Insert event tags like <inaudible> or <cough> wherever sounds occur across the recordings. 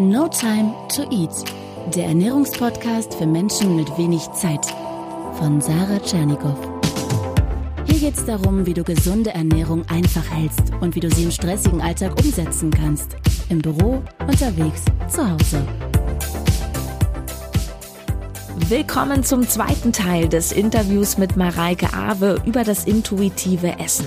No Time to Eat, der Ernährungspodcast für Menschen mit wenig Zeit von Sarah Tschernikow. Hier geht es darum, wie du gesunde Ernährung einfach hältst und wie du sie im stressigen Alltag umsetzen kannst. Im Büro, unterwegs, zu Hause. Willkommen zum zweiten Teil des Interviews mit Mareike Awe über das intuitive Essen.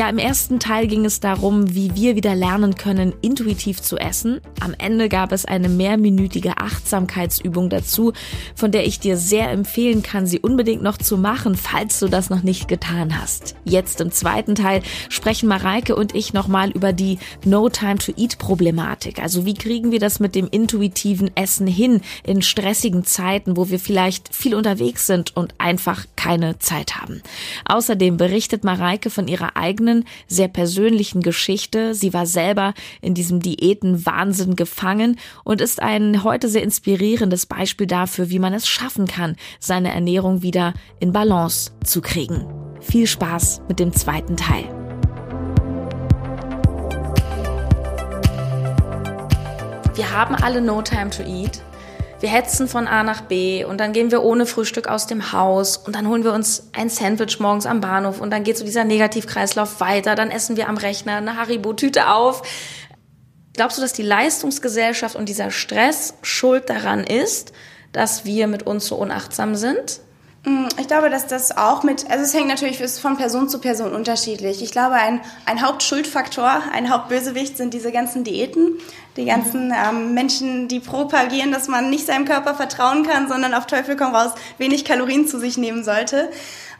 Ja, im ersten Teil ging es darum, wie wir wieder lernen können, intuitiv zu essen. Am Ende gab es eine mehrminütige Achtsamkeitsübung dazu, von der ich dir sehr empfehlen kann, sie unbedingt noch zu machen, falls du das noch nicht getan hast. Jetzt im zweiten Teil sprechen Mareike und ich nochmal über die No Time to Eat Problematik. Also wie kriegen wir das mit dem intuitiven Essen hin in stressigen Zeiten, wo wir vielleicht viel unterwegs sind und einfach keine Zeit haben. Außerdem berichtet Mareike von ihrer eigenen, sehr persönlichen Geschichte. Sie war selber in diesem Diätenwahnsinn gefangen und ist ein heute sehr inspirierendes Beispiel dafür, wie man es schaffen kann, seine Ernährung wieder in Balance zu kriegen. Viel Spaß mit dem zweiten Teil. Wir haben alle No Time to Eat. Wir hetzen von A nach B und dann gehen wir ohne Frühstück aus dem Haus und dann holen wir uns ein Sandwich morgens am Bahnhof und dann geht so dieser Negativkreislauf weiter. Dann essen wir am Rechner eine Haribo-Tüte auf. Glaubst du, dass die Leistungsgesellschaft und dieser Stress schuld daran ist, dass wir mit uns so unachtsam sind? Mm, ich glaube, dass das auch mit, also es hängt natürlich von Person zu Person unterschiedlich. Ich glaube, ein, ein Hauptschuldfaktor, ein Hauptbösewicht sind diese ganzen Diäten, die ganzen ähm, Menschen, die propagieren, dass man nicht seinem Körper vertrauen kann, sondern auf Teufel komm raus wenig Kalorien zu sich nehmen sollte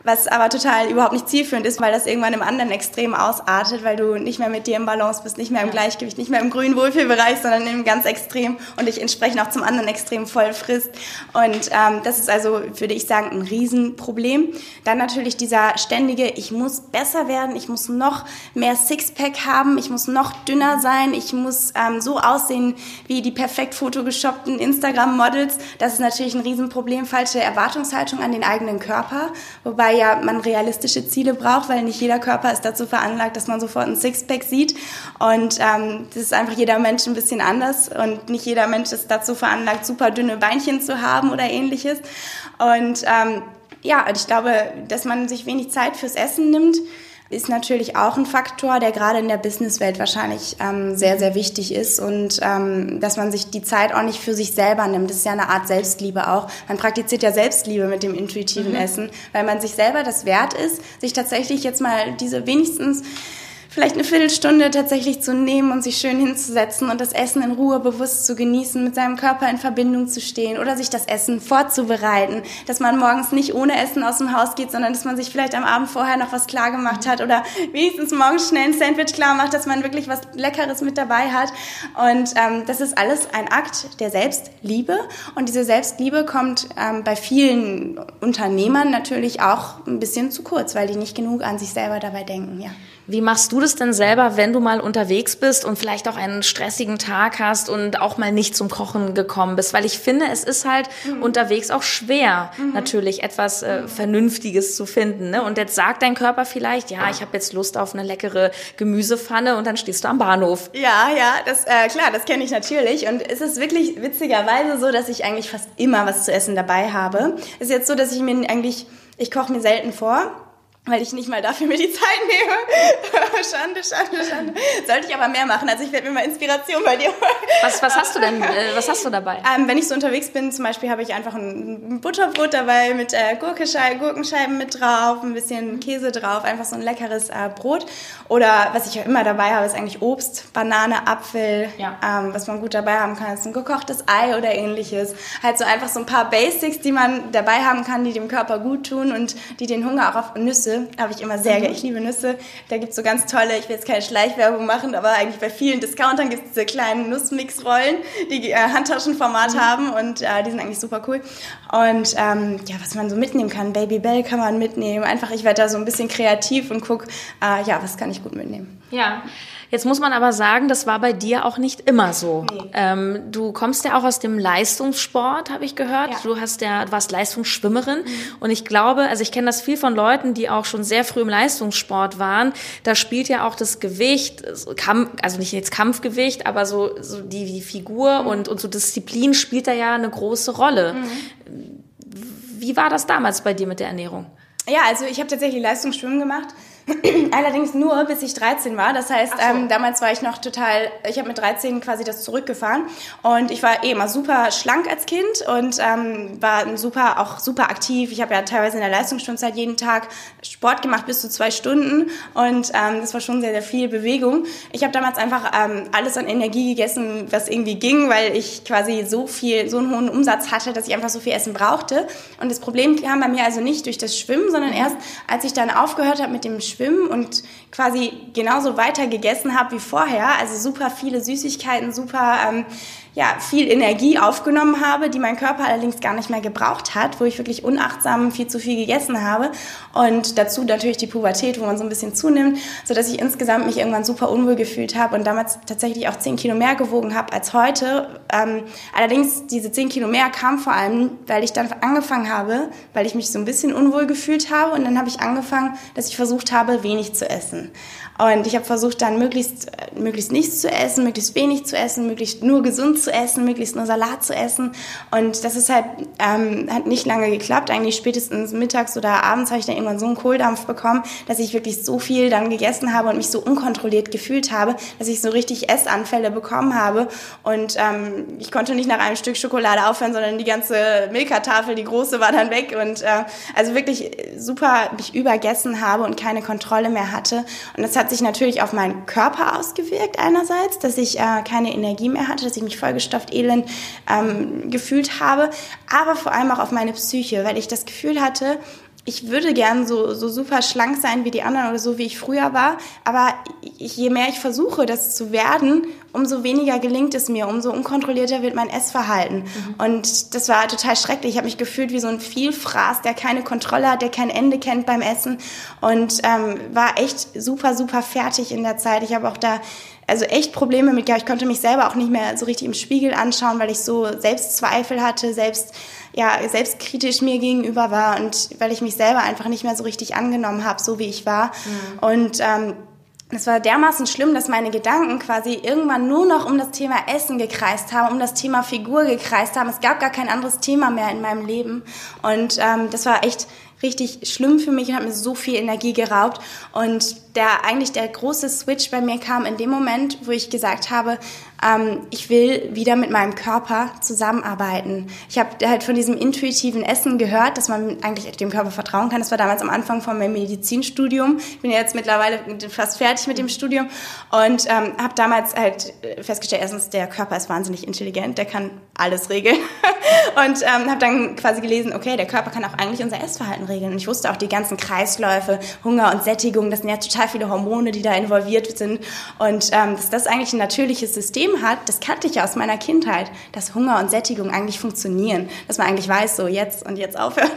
was aber total überhaupt nicht zielführend ist, weil das irgendwann im anderen Extrem ausartet, weil du nicht mehr mit dir im Balance bist, nicht mehr im Gleichgewicht, nicht mehr im grünen Wohlfühlbereich, sondern im ganz Extrem und dich entsprechend auch zum anderen Extrem voll frisst. Und ähm, das ist also, würde ich sagen, ein Riesenproblem. Dann natürlich dieser ständige, ich muss besser werden, ich muss noch mehr Sixpack haben, ich muss noch dünner sein, ich muss ähm, so aussehen wie die perfekt fotogeshoppten Instagram-Models. Das ist natürlich ein Riesenproblem, falsche Erwartungshaltung an den eigenen Körper, wobei wobei ja man realistische Ziele braucht, weil nicht jeder Körper ist dazu veranlagt, dass man sofort ein Sixpack sieht. Und ähm, das ist einfach jeder Mensch ein bisschen anders und nicht jeder Mensch ist dazu veranlagt, super dünne Beinchen zu haben oder ähnliches. Und ähm, ja, ich glaube, dass man sich wenig Zeit fürs Essen nimmt ist natürlich auch ein Faktor, der gerade in der Businesswelt wahrscheinlich ähm, sehr, sehr wichtig ist und ähm, dass man sich die Zeit auch nicht für sich selber nimmt. Das ist ja eine Art Selbstliebe auch. Man praktiziert ja Selbstliebe mit dem intuitiven mhm. Essen, weil man sich selber das wert ist, sich tatsächlich jetzt mal diese wenigstens vielleicht eine Viertelstunde tatsächlich zu nehmen und sich schön hinzusetzen und das Essen in Ruhe bewusst zu genießen, mit seinem Körper in Verbindung zu stehen oder sich das Essen vorzubereiten, dass man morgens nicht ohne Essen aus dem Haus geht, sondern dass man sich vielleicht am Abend vorher noch was klar gemacht hat oder wenigstens morgens schnell ein Sandwich klar macht, dass man wirklich was Leckeres mit dabei hat. Und ähm, das ist alles ein Akt der Selbstliebe und diese Selbstliebe kommt ähm, bei vielen Unternehmern natürlich auch ein bisschen zu kurz, weil die nicht genug an sich selber dabei denken, ja. Wie machst du das denn selber, wenn du mal unterwegs bist und vielleicht auch einen stressigen Tag hast und auch mal nicht zum Kochen gekommen bist? Weil ich finde, es ist halt mhm. unterwegs auch schwer, mhm. natürlich etwas äh, Vernünftiges zu finden. Ne? Und jetzt sagt dein Körper vielleicht, ja, ich habe jetzt Lust auf eine leckere Gemüsepfanne und dann stehst du am Bahnhof. Ja, ja, das äh, klar, das kenne ich natürlich. Und es ist wirklich witzigerweise so, dass ich eigentlich fast immer was zu essen dabei habe. Es ist jetzt so, dass ich mir eigentlich, ich koche mir selten vor weil ich nicht mal dafür mir die Zeit nehme. <laughs> schande, schande, schande. Sollte ich aber mehr machen. Also ich werde mir mal Inspiration bei dir holen. Was, was hast du denn, <laughs> äh, was hast du dabei? Ähm, wenn ich so unterwegs bin, zum Beispiel habe ich einfach ein Butterbrot dabei mit äh, Gurkenscheiben mit drauf, ein bisschen Käse drauf, einfach so ein leckeres äh, Brot. Oder was ich ja immer dabei habe, ist eigentlich Obst, Banane, Apfel. Ja. Ähm, was man gut dabei haben kann, ist ein gekochtes Ei oder ähnliches. Halt so einfach so ein paar Basics, die man dabei haben kann, die dem Körper gut tun und die den Hunger auch auf Nüsse habe ich immer sehr mhm. gerne. Ich liebe Nüsse. Da gibt es so ganz tolle, ich will jetzt keine Schleichwerbung machen, aber eigentlich bei vielen Discountern gibt es diese kleinen Nussmix-Rollen, die äh, Handtaschenformat mhm. haben und äh, die sind eigentlich super cool. Und ähm, ja, was man so mitnehmen kann, Baby Bell kann man mitnehmen. Einfach, ich werde da so ein bisschen kreativ und gucke, äh, ja, was kann ich gut mitnehmen. Ja. Jetzt muss man aber sagen, das war bei dir auch nicht immer so. Nee. Ähm, du kommst ja auch aus dem Leistungssport, habe ich gehört. Ja. Du hast ja, du warst Leistungsschwimmerin mhm. und ich glaube, also ich kenne das viel von Leuten, die auch schon sehr früh im Leistungssport waren. Da spielt ja auch das Gewicht, also nicht jetzt Kampfgewicht, aber so, so die, die Figur mhm. und, und so Disziplin spielt da ja eine große Rolle. Mhm. Wie war das damals bei dir mit der Ernährung? Ja, also ich habe tatsächlich Leistungsschwimmen gemacht <clears throat> Allerdings nur, bis ich 13 war. Das heißt, so. ähm, damals war ich noch total, ich habe mit 13 quasi das zurückgefahren und ich war eh immer super schlank als Kind und ähm, war super, auch super aktiv. Ich habe ja teilweise in der Leistungsstundenzeit jeden Tag Sport gemacht bis zu zwei Stunden und ähm, das war schon sehr, sehr viel Bewegung. Ich habe damals einfach ähm, alles an Energie gegessen, was irgendwie ging, weil ich quasi so viel, so einen hohen Umsatz hatte, dass ich einfach so viel Essen brauchte. Und das Problem kam bei mir also nicht durch das Schwimmen, sondern erst, als ich dann aufgehört habe mit dem Schwimmen, Schwimmen und quasi genauso weiter gegessen habe wie vorher. Also super viele Süßigkeiten, super ähm, ja, viel Energie aufgenommen habe, die mein Körper allerdings gar nicht mehr gebraucht hat, wo ich wirklich unachtsam viel zu viel gegessen habe. Und dazu natürlich die Pubertät, wo man so ein bisschen zunimmt, so dass ich insgesamt mich irgendwann super unwohl gefühlt habe und damals tatsächlich auch 10 Kilo mehr gewogen habe als heute. Ähm, allerdings diese 10 Kilo mehr kam vor allem, weil ich dann angefangen habe, weil ich mich so ein bisschen unwohl gefühlt habe und dann habe ich angefangen, dass ich versucht habe, wenig zu essen. Und ich habe versucht dann möglichst, äh, möglichst nichts zu essen, möglichst wenig zu essen, möglichst nur gesund zu essen, möglichst nur Salat zu essen. Und das ist halt, ähm, hat nicht lange geklappt. Eigentlich spätestens mittags oder abends habe ich dann irgendwann so einen Kohldampf bekommen, dass ich wirklich so viel dann gegessen habe und mich so unkontrolliert gefühlt habe, dass ich so richtig Essanfälle bekommen habe. Und ähm, ich konnte nicht nach einem Stück Schokolade aufhören, sondern die ganze Milka-Tafel, die große, war dann weg. Und äh, also wirklich super mich übergessen habe und keine Kontrolle mehr hatte. Und das hat sich natürlich auf meinen Körper ausgewirkt einerseits, dass ich äh, keine Energie mehr hatte, dass ich mich vollgestopft elend ähm, gefühlt habe, aber vor allem auch auf meine Psyche, weil ich das Gefühl hatte, ich würde gern so, so super schlank sein wie die anderen oder so wie ich früher war, aber je mehr ich versuche, das zu werden, umso weniger gelingt es mir, umso unkontrollierter wird mein Essverhalten. Mhm. Und das war total schrecklich. Ich habe mich gefühlt wie so ein Vielfraß, der keine Kontrolle hat, der kein Ende kennt beim Essen und ähm, war echt super, super fertig in der Zeit. Ich habe auch da also echt Probleme mit gehabt. Ich konnte mich selber auch nicht mehr so richtig im Spiegel anschauen, weil ich so Selbstzweifel hatte, selbst ja selbstkritisch mir gegenüber war und weil ich mich selber einfach nicht mehr so richtig angenommen habe, so wie ich war. Mhm. Und ähm, es war dermaßen schlimm, dass meine Gedanken quasi irgendwann nur noch um das Thema Essen gekreist haben, um das Thema Figur gekreist haben. Es gab gar kein anderes Thema mehr in meinem Leben. Und ähm, das war echt richtig schlimm für mich und hat mir so viel Energie geraubt. Und der eigentlich der große Switch bei mir kam in dem Moment, wo ich gesagt habe, ähm, ich will wieder mit meinem Körper zusammenarbeiten. Ich habe halt von diesem intuitiven Essen gehört, dass man eigentlich dem Körper vertrauen kann. Das war damals am Anfang von meinem Medizinstudium. Ich bin jetzt mittlerweile fast fertig mit dem Studium und ähm, habe damals halt festgestellt, erstens, der Körper ist wahnsinnig intelligent, der kann alles regeln. <laughs> und ähm, habe dann quasi gelesen, okay, der Körper kann auch eigentlich unser Essverhalten regeln. Und ich wusste auch die ganzen Kreisläufe, Hunger und Sättigung, das sind ja total total viele Hormone, die da involviert sind. Und ähm, dass das eigentlich ein natürliches System hat, das kannte ich ja aus meiner Kindheit, dass Hunger und Sättigung eigentlich funktionieren. Dass man eigentlich weiß, so jetzt und jetzt aufhören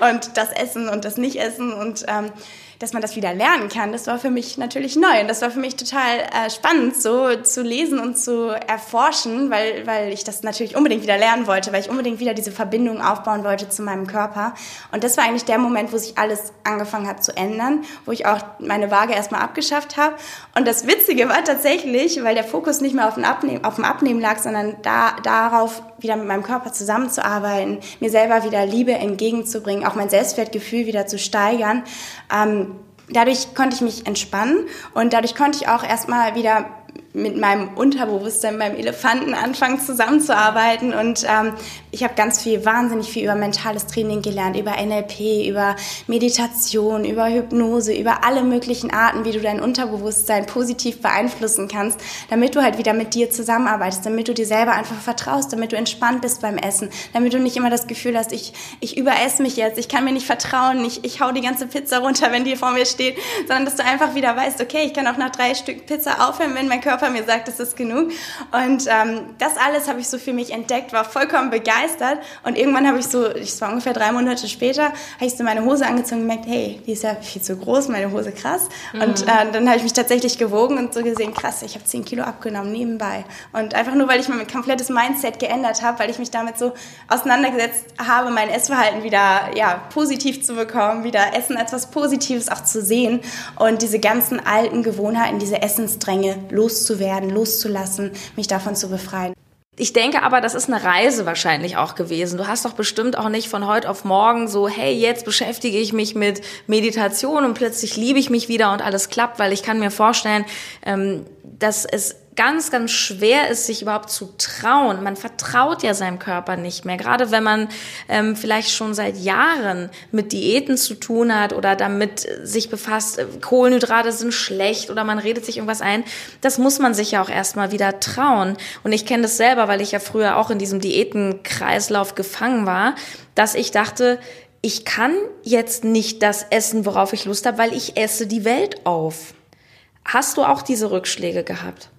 <laughs> und das Essen und das Nicht-Essen und ähm, dass man das wieder lernen kann, das war für mich natürlich neu. Und das war für mich total äh, spannend, so zu lesen und zu erforschen, weil, weil ich das natürlich unbedingt wieder lernen wollte, weil ich unbedingt wieder diese Verbindung aufbauen wollte zu meinem Körper. Und das war eigentlich der Moment, wo sich alles angefangen hat zu ändern, wo ich auch meine Waage erstmal abgeschafft habe. Und das Witzige war tatsächlich, weil der Fokus nicht mehr auf dem Abnehmen, auf dem Abnehmen lag, sondern da, darauf, wieder mit meinem Körper zusammenzuarbeiten, mir selber wieder Liebe entgegenzubringen, auch mein Selbstwertgefühl wieder zu steigern. Ähm, dadurch konnte ich mich entspannen und dadurch konnte ich auch erstmal wieder mit meinem Unterbewusstsein, meinem Elefanten anfangen zusammenzuarbeiten. Und ähm, ich habe ganz viel, wahnsinnig viel über mentales Training gelernt, über NLP, über Meditation, über Hypnose, über alle möglichen Arten, wie du dein Unterbewusstsein positiv beeinflussen kannst, damit du halt wieder mit dir zusammenarbeitest, damit du dir selber einfach vertraust, damit du entspannt bist beim Essen, damit du nicht immer das Gefühl hast, ich, ich überesse mich jetzt, ich kann mir nicht vertrauen, ich, ich hau die ganze Pizza runter, wenn die vor mir steht, sondern dass du einfach wieder weißt, okay, ich kann auch nach drei Stück Pizza aufhören, wenn mein Körper Körper mir sagt, das ist genug. Und ähm, das alles habe ich so für mich entdeckt, war vollkommen begeistert. Und irgendwann habe ich so, es war ungefähr drei Monate später, habe ich so meine Hose angezogen und gemerkt, hey, die ist ja viel zu groß, meine Hose krass. Mhm. Und äh, dann habe ich mich tatsächlich gewogen und so gesehen, krass, ich habe zehn Kilo abgenommen nebenbei. Und einfach nur, weil ich mein komplettes Mindset geändert habe, weil ich mich damit so auseinandergesetzt habe, mein Essverhalten wieder ja, positiv zu bekommen, wieder Essen als was Positives auch zu sehen und diese ganzen alten Gewohnheiten, diese Essensdränge loszuwerden, loszulassen, mich davon zu befreien. Ich denke aber, das ist eine Reise wahrscheinlich auch gewesen. Du hast doch bestimmt auch nicht von heute auf morgen so, hey, jetzt beschäftige ich mich mit Meditation und plötzlich liebe ich mich wieder und alles klappt, weil ich kann mir vorstellen, ähm, dass es ganz, ganz schwer ist, sich überhaupt zu trauen. Man vertraut ja seinem Körper nicht mehr. Gerade wenn man ähm, vielleicht schon seit Jahren mit Diäten zu tun hat oder damit sich befasst, äh, Kohlenhydrate sind schlecht oder man redet sich irgendwas ein. Das muss man sich ja auch erstmal wieder trauen. Und ich kenne das selber, weil ich ja früher auch in diesem Diätenkreislauf gefangen war, dass ich dachte, ich kann jetzt nicht das essen, worauf ich Lust habe, weil ich esse die Welt auf. Hast du auch diese Rückschläge gehabt?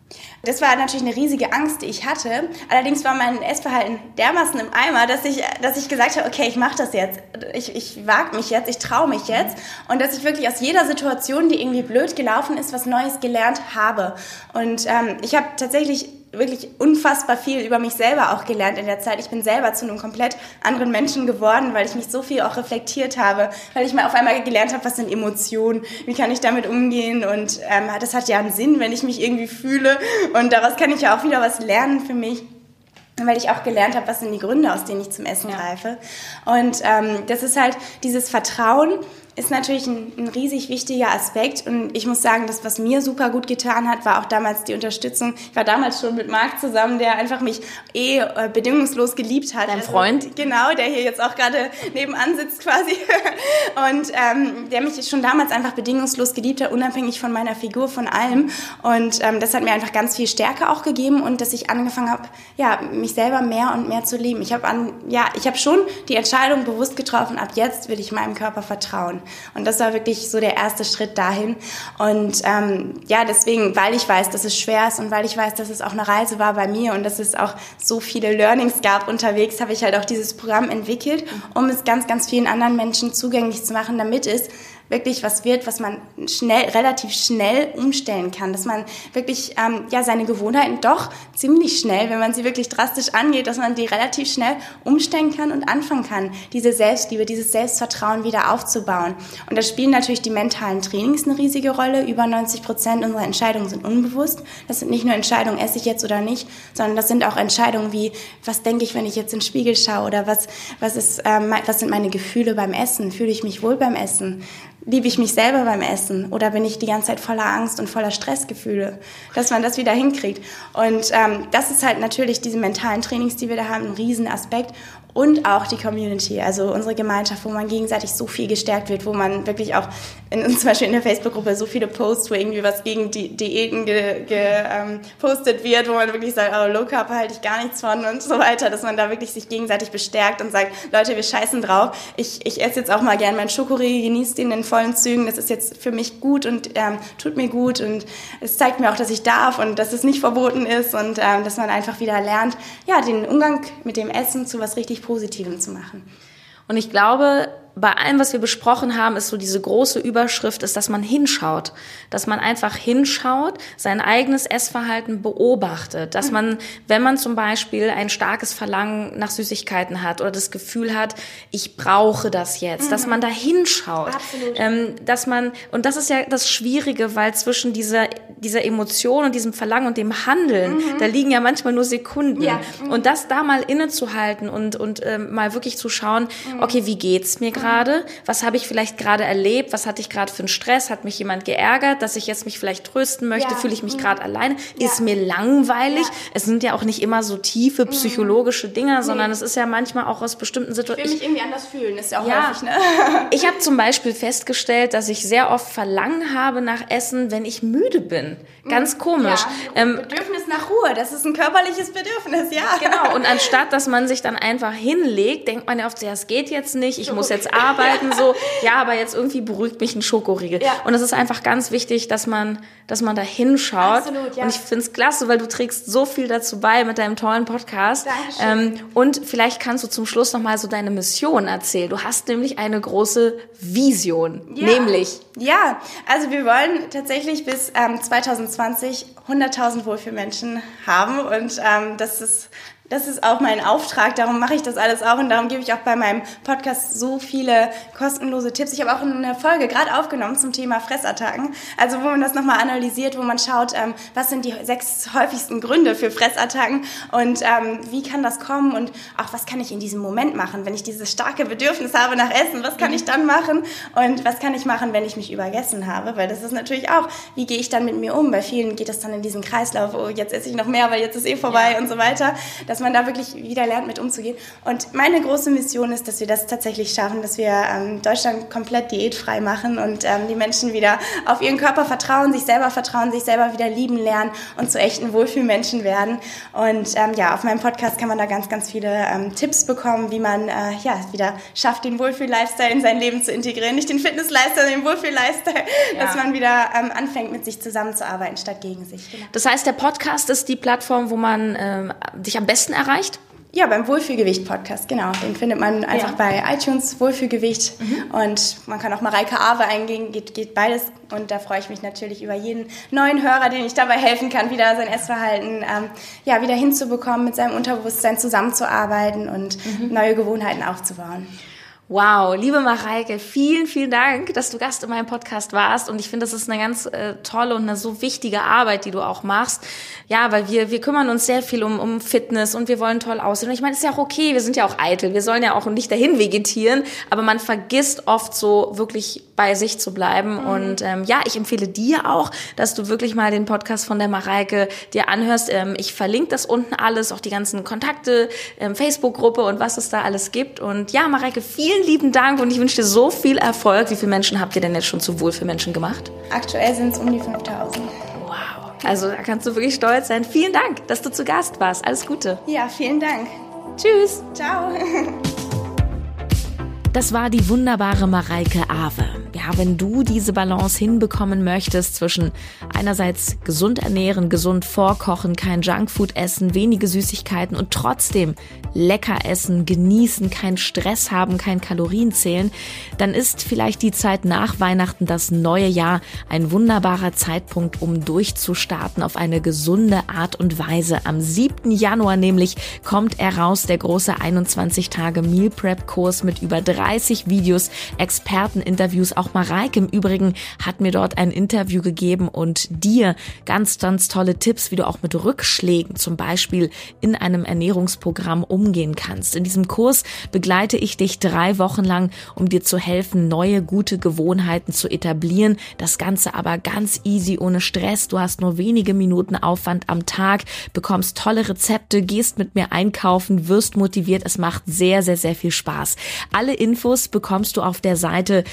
Das war natürlich eine riesige Angst, die ich hatte. Allerdings war mein Essverhalten dermaßen im Eimer, dass ich, dass ich gesagt habe, okay, ich mache das jetzt. Ich, ich wage mich jetzt, ich traue mich jetzt. Und dass ich wirklich aus jeder Situation, die irgendwie blöd gelaufen ist, was Neues gelernt habe. Und ähm, ich habe tatsächlich wirklich unfassbar viel über mich selber auch gelernt in der Zeit. Ich bin selber zu einem komplett anderen Menschen geworden, weil ich mich so viel auch reflektiert habe, weil ich mal auf einmal gelernt habe, was sind Emotionen, wie kann ich damit umgehen und ähm, das hat ja einen Sinn, wenn ich mich irgendwie fühle und daraus kann ich ja auch wieder was lernen für mich weil ich auch gelernt habe, was sind die Gründe, aus denen ich zum Essen greife. Und ähm, das ist halt dieses Vertrauen, ist natürlich ein, ein, riesig wichtiger Aspekt. Und ich muss sagen, das, was mir super gut getan hat, war auch damals die Unterstützung. Ich war damals schon mit Marc zusammen, der einfach mich eh äh, bedingungslos geliebt hat. Dein also, Freund? Genau, der hier jetzt auch gerade nebenan sitzt quasi. <laughs> Und ähm, der mich schon damals einfach bedingungslos geliebt hat, unabhängig von meiner Figur, von allem. Und ähm, das hat mir einfach ganz viel Stärke auch gegeben und dass ich angefangen habe, ja, mich selber mehr und mehr zu lieben. Ich habe an, ja, ich habe schon die Entscheidung bewusst getroffen, ab jetzt will ich meinem Körper vertrauen. Und das war wirklich so der erste Schritt dahin. Und ähm, ja, deswegen, weil ich weiß, dass es schwer ist und weil ich weiß, dass es auch eine Reise war bei mir und dass es auch so viele Learnings gab unterwegs, habe ich halt auch dieses Programm entwickelt, um es ganz, ganz vielen anderen Menschen zugänglich zu machen, damit es wirklich was wird, was man schnell, relativ schnell umstellen kann, dass man wirklich ähm, ja seine Gewohnheiten doch ziemlich schnell, wenn man sie wirklich drastisch angeht, dass man die relativ schnell umstellen kann und anfangen kann, diese Selbstliebe, dieses Selbstvertrauen wieder aufzubauen. Und da spielen natürlich die mentalen Trainings eine riesige Rolle. Über 90 Prozent unserer Entscheidungen sind unbewusst. Das sind nicht nur Entscheidungen, esse ich jetzt oder nicht, sondern das sind auch Entscheidungen wie, was denke ich, wenn ich jetzt in den Spiegel schaue oder was, was, ist, ähm, was sind meine Gefühle beim Essen? Fühle ich mich wohl beim Essen? Liebe ich mich selber beim Essen oder bin ich die ganze Zeit voller Angst und voller Stressgefühle, dass man das wieder hinkriegt. Und ähm, das ist halt natürlich diese mentalen Trainings, die wir da haben, ein Riesenaspekt und auch die Community, also unsere Gemeinschaft, wo man gegenseitig so viel gestärkt wird, wo man wirklich auch in, <laughs> zum Beispiel in der Facebook-Gruppe so viele Posts, wo irgendwie was gegen die Diäten gepostet ge, ähm, wird, wo man wirklich sagt, oh, Low Carb halte ich gar nichts von und so weiter, dass man da wirklich sich gegenseitig bestärkt und sagt, Leute, wir scheißen drauf. Ich, ich esse jetzt auch mal gern meinen Schokoriegel, genieße den in vollen Zügen. Das ist jetzt für mich gut und ähm, tut mir gut und es zeigt mir auch, dass ich darf und dass es nicht verboten ist und ähm, dass man einfach wieder lernt, ja, den Umgang mit dem Essen zu was richtig Positivem zu machen. Und ich glaube, bei allem, was wir besprochen haben, ist so diese große Überschrift, ist, dass man hinschaut, dass man einfach hinschaut, sein eigenes Essverhalten beobachtet, dass man, wenn man zum Beispiel ein starkes Verlangen nach Süßigkeiten hat oder das Gefühl hat, ich brauche das jetzt, mhm. dass man da hinschaut, ähm, dass man und das ist ja das Schwierige, weil zwischen dieser dieser Emotion und diesem Verlangen und dem Handeln, mhm. da liegen ja manchmal nur Sekunden ja. mhm. und das da mal innezuhalten und und ähm, mal wirklich zu schauen, mhm. okay, wie geht's mir gerade gerade? Was habe ich vielleicht gerade erlebt? Was hatte ich gerade für einen Stress? Hat mich jemand geärgert, dass ich jetzt mich vielleicht trösten möchte? Ja. Fühle ich mich mhm. gerade alleine? Ja. Ist mir langweilig? Ja. Es sind ja auch nicht immer so tiefe mhm. psychologische Dinge, nee. sondern es ist ja manchmal auch aus bestimmten Situationen. Ich will mich irgendwie anders fühlen, ist ja auch häufig, ne? <laughs> ich habe zum Beispiel festgestellt, dass ich sehr oft Verlangen habe nach Essen, wenn ich müde bin. Ganz mhm. komisch. Ja, ähm, Bedürfnis nach Ruhe, das ist ein körperliches Bedürfnis, ja. Genau, und anstatt, <laughs> dass man sich dann einfach hinlegt, denkt man ja oft, ja, es geht jetzt nicht, ich muss jetzt arbeiten, so, ja, aber jetzt irgendwie beruhigt mich ein Schokoriegel. Ja. Und es ist einfach ganz wichtig, dass man, dass man da hinschaut. Absolut, ja. Und ich finde es klasse, weil du trägst so viel dazu bei mit deinem tollen Podcast. Ähm, und vielleicht kannst du zum Schluss nochmal so deine Mission erzählen. Du hast nämlich eine große Vision, ja. nämlich. Ja, also wir wollen tatsächlich bis ähm, 2020 100.000 Wohlfühlmenschen haben und ähm, das ist das ist auch mein Auftrag, darum mache ich das alles auch und darum gebe ich auch bei meinem Podcast so viele kostenlose Tipps. Ich habe auch eine Folge gerade aufgenommen zum Thema Fressattacken, also wo man das nochmal analysiert, wo man schaut, ähm, was sind die sechs häufigsten Gründe für Fressattacken und ähm, wie kann das kommen und auch was kann ich in diesem Moment machen, wenn ich dieses starke Bedürfnis habe nach Essen, was kann ich dann machen und was kann ich machen, wenn ich mich übergessen habe, weil das ist natürlich auch, wie gehe ich dann mit mir um? Bei vielen geht das dann in diesen Kreislauf, oh, jetzt esse ich noch mehr, weil jetzt ist eh vorbei ja. und so weiter. Das dass man da wirklich wieder lernt, mit umzugehen. Und meine große Mission ist, dass wir das tatsächlich schaffen, dass wir ähm, Deutschland komplett diätfrei machen und ähm, die Menschen wieder auf ihren Körper vertrauen, sich selber vertrauen, sich selber wieder lieben lernen und zu echten Wohlfühlmenschen werden. Und ähm, ja, auf meinem Podcast kann man da ganz, ganz viele ähm, Tipps bekommen, wie man äh, ja wieder schafft, den Wohlfühl-Lifestyle in sein Leben zu integrieren. Nicht den Fitness-Lifestyle, den Wohlfühl-Lifestyle, ja. dass man wieder ähm, anfängt, mit sich zusammenzuarbeiten, statt gegen sich. Genau. Das heißt, der Podcast ist die Plattform, wo man ähm, dich am besten besten erreicht? Ja, beim Wohlfühlgewicht-Podcast, genau. Den findet man einfach ja. bei iTunes, Wohlfühlgewicht. Mhm. Und man kann auch Mareike Awe eingehen, geht, geht beides. Und da freue ich mich natürlich über jeden neuen Hörer, den ich dabei helfen kann, wieder sein Essverhalten ähm, ja, wieder hinzubekommen, mit seinem Unterbewusstsein zusammenzuarbeiten und mhm. neue Gewohnheiten aufzubauen. Wow, liebe Mareike, vielen, vielen Dank, dass du Gast in meinem Podcast warst. Und ich finde, das ist eine ganz äh, tolle und eine so wichtige Arbeit, die du auch machst. Ja, weil wir, wir kümmern uns sehr viel um, um Fitness und wir wollen toll aussehen. Und ich meine, ist ja auch okay, wir sind ja auch eitel. Wir sollen ja auch nicht dahin vegetieren, aber man vergisst oft so wirklich bei sich zu bleiben. Mhm. Und ähm, ja, ich empfehle dir auch, dass du wirklich mal den Podcast von der Mareike dir anhörst. Ähm, ich verlinke das unten alles, auch die ganzen Kontakte, ähm, Facebook-Gruppe und was es da alles gibt. Und ja, Mareike, vielen vielen lieben Dank und ich wünsche dir so viel Erfolg. Wie viele Menschen habt ihr denn jetzt schon zu Wohl für Menschen gemacht? Aktuell sind es um die 5000. Wow. Also da kannst du wirklich stolz sein. Vielen Dank, dass du zu Gast warst. Alles Gute. Ja, vielen Dank. Tschüss. Ciao. <laughs> Das war die wunderbare Mareike Awe. Ja, wenn du diese Balance hinbekommen möchtest zwischen einerseits gesund ernähren, gesund vorkochen, kein Junkfood essen, wenige Süßigkeiten und trotzdem lecker essen, genießen, keinen Stress haben, kein Kalorien zählen, dann ist vielleicht die Zeit nach Weihnachten das neue Jahr ein wunderbarer Zeitpunkt, um durchzustarten auf eine gesunde Art und Weise. Am 7. Januar nämlich kommt er raus, der große 21 Tage Meal Prep Kurs mit über 30 Videos, Experteninterviews. Auch Mareike im Übrigen hat mir dort ein Interview gegeben und dir ganz, ganz tolle Tipps, wie du auch mit Rückschlägen zum Beispiel in einem Ernährungsprogramm umgehen kannst. In diesem Kurs begleite ich dich drei Wochen lang, um dir zu helfen, neue gute Gewohnheiten zu etablieren. Das Ganze aber ganz easy, ohne Stress. Du hast nur wenige Minuten Aufwand am Tag, bekommst tolle Rezepte, gehst mit mir einkaufen, wirst motiviert. Es macht sehr, sehr, sehr viel Spaß. Alle Infos bekommst du auf der Seite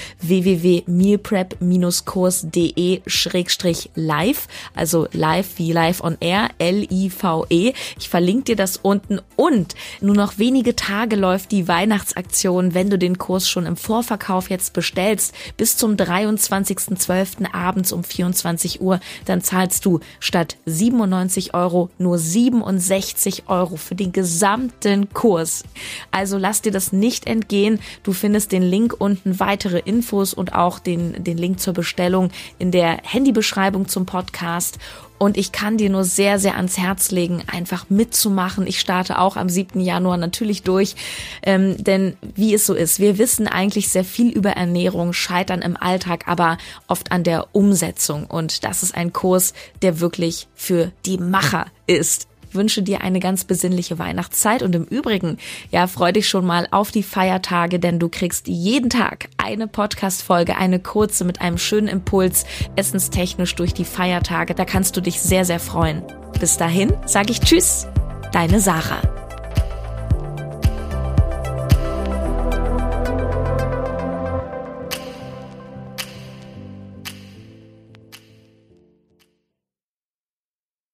www.mealprep-kurs.de-live, also live wie live on air, L-I-V-E. Ich verlinke dir das unten und nur noch wenige Tage läuft die Weihnachtsaktion, wenn du den Kurs schon im Vorverkauf jetzt bestellst, bis zum 23.12. abends um 24 Uhr, dann zahlst du statt 97 Euro nur 67 Euro für den gesamten Kurs. Also lass dir das nicht entgehen. Du findest den Link unten, weitere Infos und auch den, den Link zur Bestellung in der Handybeschreibung zum Podcast. Und ich kann dir nur sehr, sehr ans Herz legen, einfach mitzumachen. Ich starte auch am 7. Januar natürlich durch. Ähm, denn wie es so ist, wir wissen eigentlich sehr viel über Ernährung, scheitern im Alltag, aber oft an der Umsetzung. Und das ist ein Kurs, der wirklich für die Macher ist wünsche dir eine ganz besinnliche Weihnachtszeit und im Übrigen, ja, freu dich schon mal auf die Feiertage, denn du kriegst jeden Tag eine Podcast-Folge, eine kurze mit einem schönen Impuls, essenstechnisch durch die Feiertage. Da kannst du dich sehr, sehr freuen. Bis dahin sage ich Tschüss, deine Sarah.